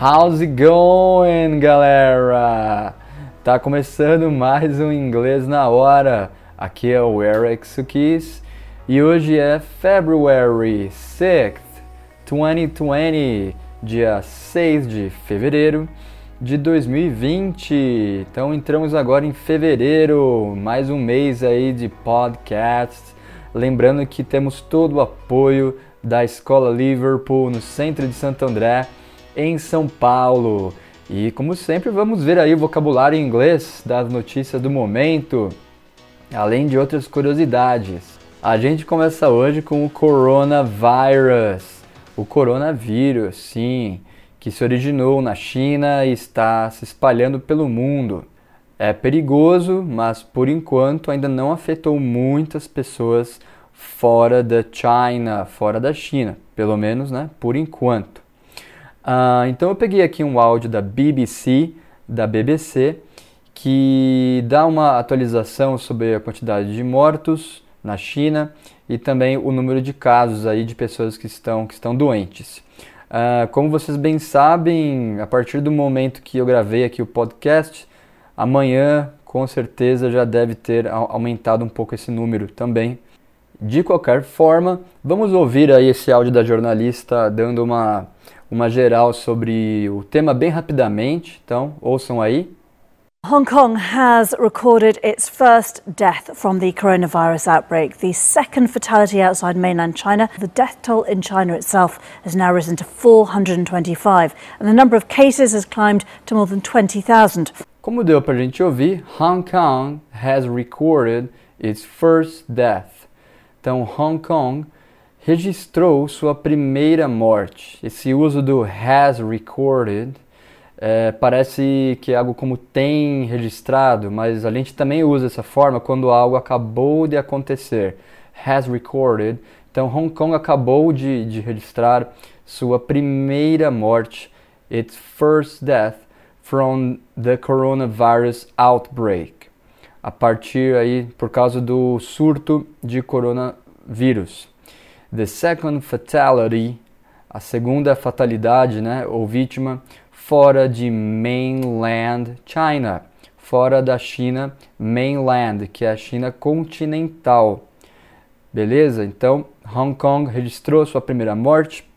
How's it going, galera? Tá começando mais um Inglês na Hora. Aqui é o Eric Sukis e hoje é February 6th, 2020, dia 6 de fevereiro de 2020. Então entramos agora em fevereiro, mais um mês aí de podcast. Lembrando que temos todo o apoio da Escola Liverpool no centro de Santo André em São Paulo. E como sempre, vamos ver aí o vocabulário em inglês das notícias do momento, além de outras curiosidades. A gente começa hoje com o coronavírus. O coronavírus, sim, que se originou na China e está se espalhando pelo mundo. É perigoso, mas por enquanto ainda não afetou muitas pessoas fora da China, fora da China, pelo menos, né, por enquanto. Uh, então eu peguei aqui um áudio da BBC, da BBC, que dá uma atualização sobre a quantidade de mortos na China e também o número de casos aí de pessoas que estão, que estão doentes. Uh, como vocês bem sabem, a partir do momento que eu gravei aqui o podcast, amanhã com certeza já deve ter aumentado um pouco esse número também. De qualquer forma, vamos ouvir aí esse áudio da jornalista dando uma uma geral sobre o tema bem rapidamente, então ouçam aí. Hong Kong has recorded its first death from the coronavirus outbreak, the second fatality outside mainland China. The death toll in China itself has now risen to 425, and the number of cases has climbed to more than 20,000. Como deu para a gente ouvir, Hong Kong has recorded its first death. Então, Hong Kong registrou sua primeira morte. Esse uso do has recorded é, parece que é algo como tem registrado, mas a gente também usa essa forma quando algo acabou de acontecer. Has recorded. Então, Hong Kong acabou de, de registrar sua primeira morte, its first death from the coronavirus outbreak. A partir aí, por causa do surto de coronavírus. The second fatality, a segunda fatalidade, né, ou vítima, fora de mainland China, fora da China mainland, que é a China continental. Beleza? Então, Hong Kong registrou sua primeira morte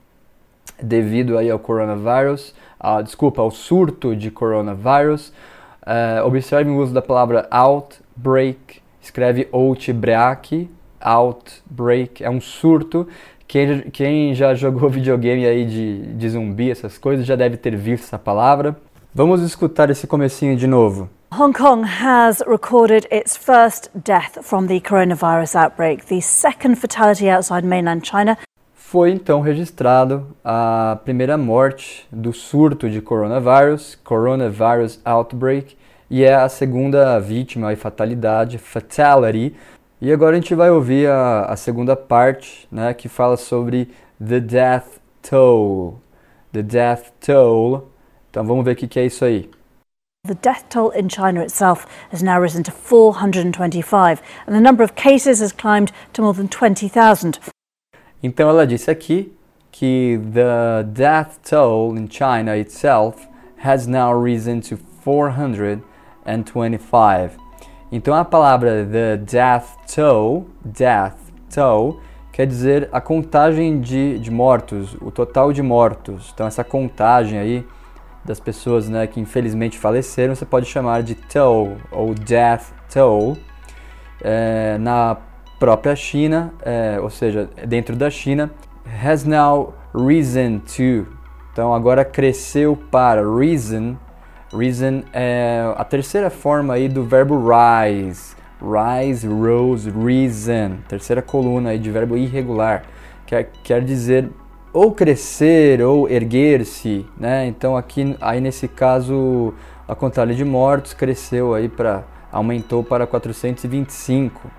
devido aí ao coronavírus, ah, desculpa, ao surto de coronavírus. Uh, observe o uso da palavra outbreak, escreve outbreak, outbreak, é um surto. Quem, quem já jogou videogame aí de, de zumbi, essas coisas, já deve ter visto essa palavra. Vamos escutar esse comecinho de novo. Hong Kong has recorded its first death from the coronavirus outbreak, the second fatality outside mainland China. Foi então registrado a primeira morte do surto de coronavírus, coronavirus outbreak, e é a segunda vítima e fatalidade, fatality, e agora a gente vai ouvir a, a segunda parte, né, que fala sobre the death toll. The death toll. Então vamos ver o que, que é isso aí. The death toll in China itself has now risen to 425, and the number of cases has climbed to more than 20,000. Então ela disse aqui que the death toll in China itself has now risen to 425. Então a palavra the death toll, death toll, quer dizer a contagem de, de mortos, o total de mortos. Então essa contagem aí das pessoas né, que infelizmente faleceram, você pode chamar de toll ou death toll. É, na própria China, é, ou seja, dentro da China, has now risen to. Então agora cresceu para risen Reason é a terceira forma aí do verbo rise. Rise, rose, reason. Terceira coluna aí de verbo irregular. Quer, quer dizer ou crescer ou erguer-se, né? Então aqui aí nesse caso a contagem de mortos cresceu aí para aumentou para 425.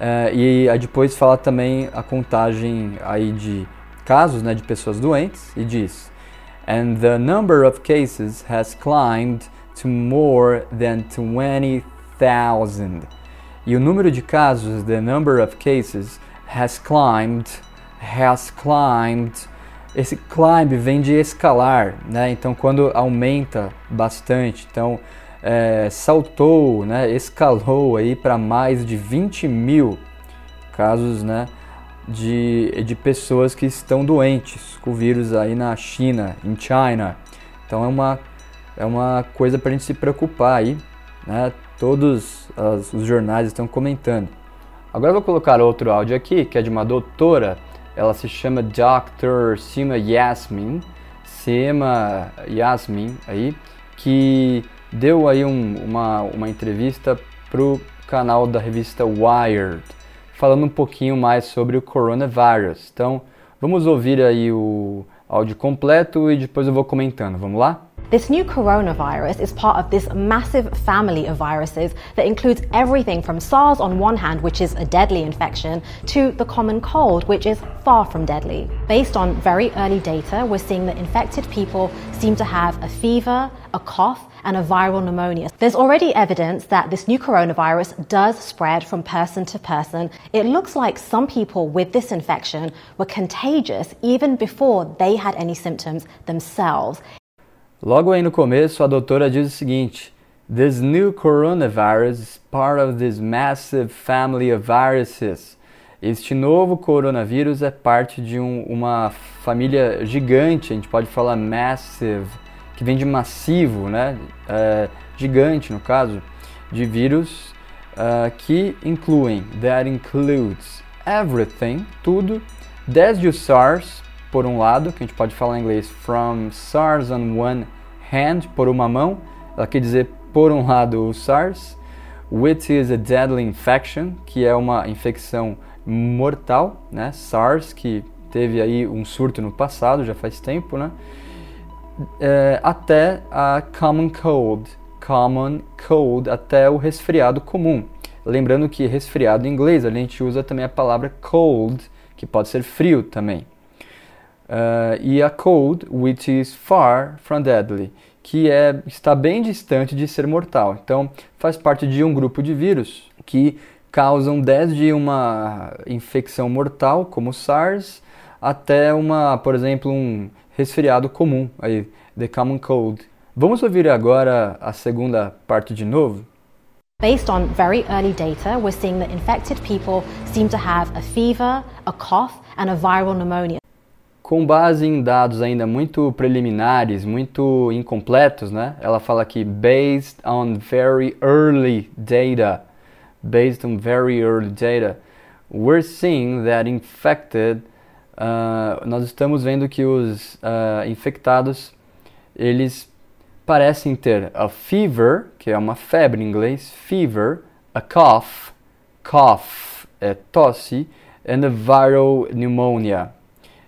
É, e aí depois fala também a contagem aí de casos, né, de pessoas doentes e diz and the number of cases has climbed to more than 20,000. E o número de casos, the number of cases, has climbed, has climbed, esse climb vem de escalar, né? Então quando aumenta bastante, então é, saltou, né? Escalou aí para mais de 20 mil casos, né? De, de pessoas que estão doentes com o vírus aí na China, em China. Então é uma, é uma coisa para a gente se preocupar aí, né? Todos as, os jornais estão comentando. Agora vou colocar outro áudio aqui, que é de uma doutora ela se chama Dr. Sima Yasmin, Sima Yasmin aí, que deu aí um, uma, uma entrevista pro canal da revista Wired, falando um pouquinho mais sobre o coronavírus. Então, vamos ouvir aí o áudio completo e depois eu vou comentando. Vamos lá? This new coronavirus is part of this massive family of viruses that includes everything from SARS on one hand, which is a deadly infection, to the common cold, which is far from deadly. Based on very early data, we're seeing that infected people seem to have a fever, a cough, and a viral pneumonia. There's already evidence that this new coronavirus does spread from person to person. It looks like some people with this infection were contagious even before they had any symptoms themselves. Logo aí no começo, a doutora diz o seguinte: This new coronavirus is part of this massive family of viruses. Este novo coronavírus é parte de um, uma família gigante, a gente pode falar massive, que vem de massivo, né? É, gigante no caso, de vírus uh, que incluem, that includes everything, tudo, desde o SARS, por um lado, que a gente pode falar em inglês from SARS on one hand, por uma mão, ela quer dizer por um lado o SARS, which is a deadly infection, que é uma infecção mortal, né? SARS, que teve aí um surto no passado, já faz tempo, né? É, até a common cold, common cold, até o resfriado comum. Lembrando que resfriado em inglês a gente usa também a palavra cold, que pode ser frio também. Uh, e a cold, which is far from deadly, que é, está bem distante de ser mortal. Então, faz parte de um grupo de vírus que causam desde uma infecção mortal, como SARS, até uma, por exemplo, um resfriado comum, aí, the common cold. Vamos ouvir agora a segunda parte de novo? Based on very early data, we're seeing that infected people seem to have a fever, a cough, and a viral pneumonia. com base em dados ainda muito preliminares, muito incompletos, né? Ela fala aqui based on very early data, based on very early data, we're seeing that infected, uh, nós estamos vendo que os uh, infectados eles parecem ter a fever, que é uma febre em inglês, fever, a cough, cough é tosse, and a viral pneumonia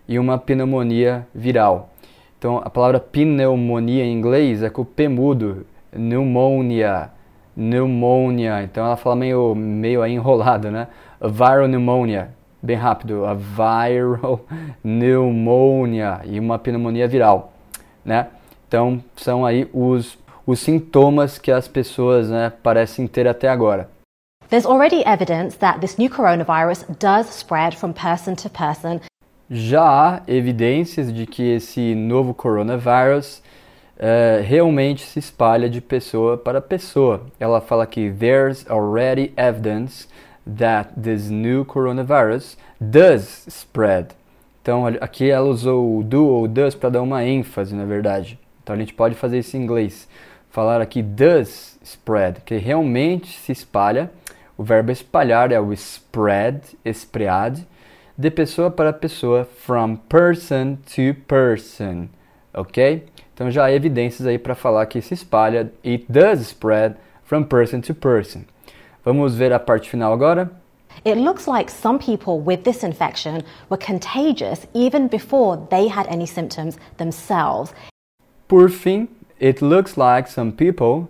e uma pneumonia viral. Então, a palavra pneumonia em inglês é com o P mudo, pneumonia, pneumonia. Então, ela fala meio, meio aí enrolado, né? A viral pneumonia, bem rápido, a viral pneumonia e uma pneumonia viral, né? Então, são aí os, os sintomas que as pessoas né, parecem ter até agora. There's already evidence that this new coronavirus does spread from person to person já há evidências de que esse novo coronavírus uh, realmente se espalha de pessoa para pessoa. Ela fala que there's already evidence that this new coronavirus does spread. Então aqui ela usou o do ou does para dar uma ênfase, na verdade. Então a gente pode fazer isso em inglês. Falar aqui does spread, que realmente se espalha. O verbo espalhar é o spread, spread de pessoa para pessoa, from person to person, ok? Então já há evidências aí para falar que se espalha, it does spread from person to person. Vamos ver a parte final agora? It looks like some people with this infection were contagious even before they had any symptoms themselves. Por fim, it looks like some people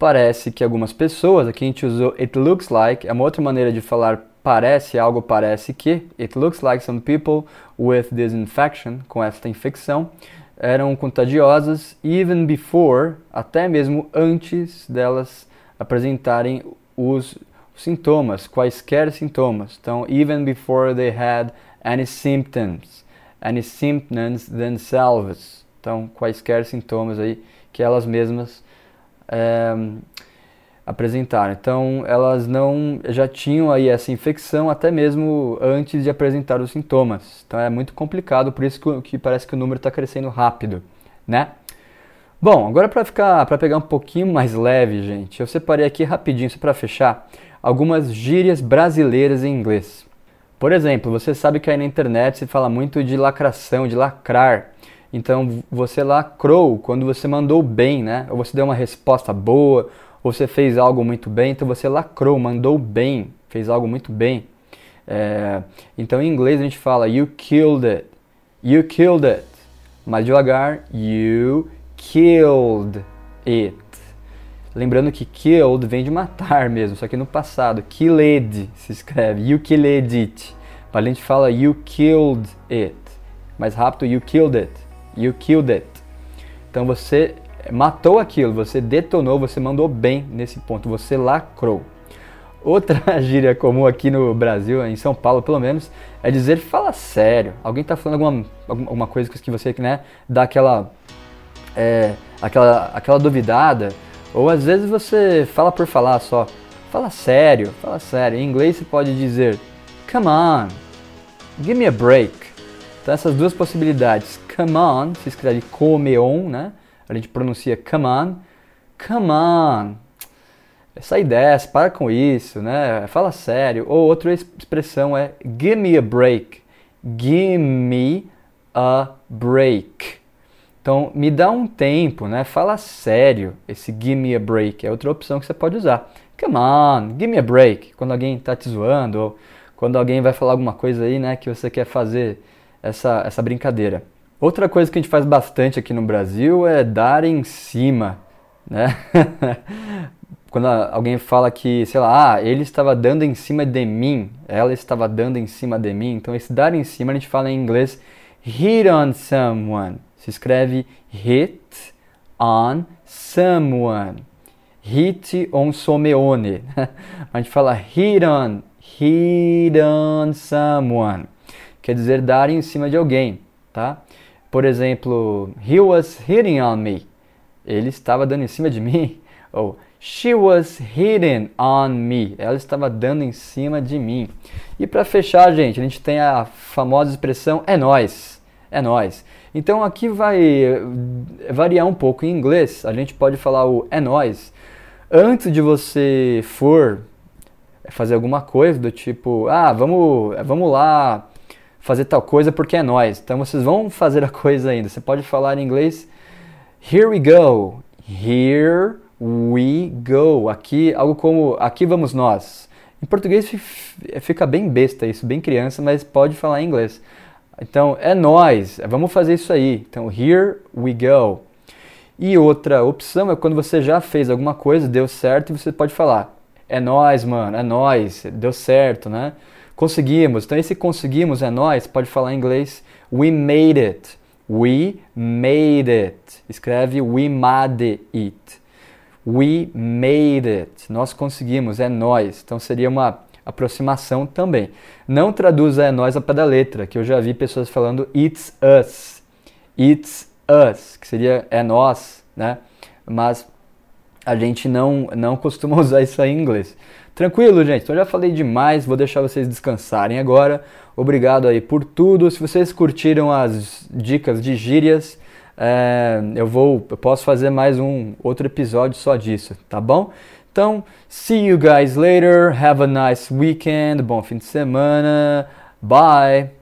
parece que algumas pessoas, aqui a gente usou it looks like, é uma outra maneira de falar parece, algo parece que, it looks like some people with this infection, com esta infecção, eram contagiosas even before, até mesmo antes delas apresentarem os sintomas, quaisquer sintomas. Então, even before they had any symptoms. any symptoms themselves. Então, quaisquer sintomas aí que elas mesmas é, apresentaram. Então, elas não já tinham aí essa infecção até mesmo antes de apresentar os sintomas. Então, é muito complicado, por isso que, que parece que o número está crescendo rápido, né? Bom, agora para ficar, para pegar um pouquinho mais leve, gente, eu separei aqui rapidinho para fechar algumas gírias brasileiras em inglês. Por exemplo, você sabe que aí na internet se fala muito de lacração, de lacrar. Então você lacrou quando você mandou bem, né? Ou você deu uma resposta boa, ou você fez algo muito bem, então você lacrou, mandou bem, fez algo muito bem. É, então em inglês a gente fala you killed it, you killed it. Mais devagar, you killed it. Lembrando que killed vem de matar mesmo, só que no passado. Killed se escreve, you killed it. A gente fala you killed it. Mais rápido, you killed it. You killed it. Então você matou aquilo, você detonou, você mandou bem nesse ponto, você lacrou. Outra gíria comum aqui no Brasil, em São Paulo pelo menos, é dizer fala sério. Alguém está falando alguma, alguma coisa que você né, dá aquela, é, aquela, aquela duvidada, ou às vezes você fala por falar só. Fala sério, fala sério. Em inglês você pode dizer come on, give me a break. Então essas duas possibilidades, come on, se escreve come on, né? A gente pronuncia come on, come on. Sai dessa, para com isso, né? Fala sério. Ou outra expressão é give me a break. Give me a break. Então, me dá um tempo, né? Fala sério. Esse give me a break é outra opção que você pode usar. Come on, give me a break. Quando alguém está te zoando ou quando alguém vai falar alguma coisa aí, né, que você quer fazer essa, essa brincadeira. Outra coisa que a gente faz bastante aqui no Brasil é dar em cima, né? Quando alguém fala que, sei lá, ah, ele estava dando em cima de mim, ela estava dando em cima de mim. Então, esse dar em cima a gente fala em inglês hit on someone. Se escreve hit on someone. Hit on someone. a gente fala hit on, hit on someone. Quer dizer dar em cima de alguém, tá? Por exemplo, he was hitting on me. Ele estava dando em cima de mim. Ou she was hitting on me. Ela estava dando em cima de mim. E para fechar, gente, a gente tem a famosa expressão é nós. É nós. Então aqui vai variar um pouco em inglês. A gente pode falar o é nós antes de você for fazer alguma coisa do tipo, ah, vamos, vamos lá fazer tal coisa porque é nós. Então vocês vão fazer a coisa ainda. Você pode falar em inglês here we go. Here we go. Aqui algo como aqui vamos nós. Em português fica bem besta isso, bem criança, mas pode falar em inglês. Então é nós, vamos fazer isso aí. Então here we go. E outra opção é quando você já fez alguma coisa, deu certo, e você pode falar: é nós, mano, é nós, deu certo, né? Conseguimos. Então, esse conseguimos é nós, pode falar em inglês we made it. We made it. Escreve we made it. We made it. Nós conseguimos, é nós. Então seria uma aproximação também. Não traduza é nós a pé da letra, que eu já vi pessoas falando it's us. It's us, que seria é nós, né? Mas a gente não, não costuma usar isso aí em inglês. Tranquilo, gente? Então já falei demais, vou deixar vocês descansarem agora. Obrigado aí por tudo. Se vocês curtiram as dicas de gírias, é, eu vou, eu posso fazer mais um outro episódio só disso, tá bom? Então, see you guys later. Have a nice weekend. Bom fim de semana. Bye.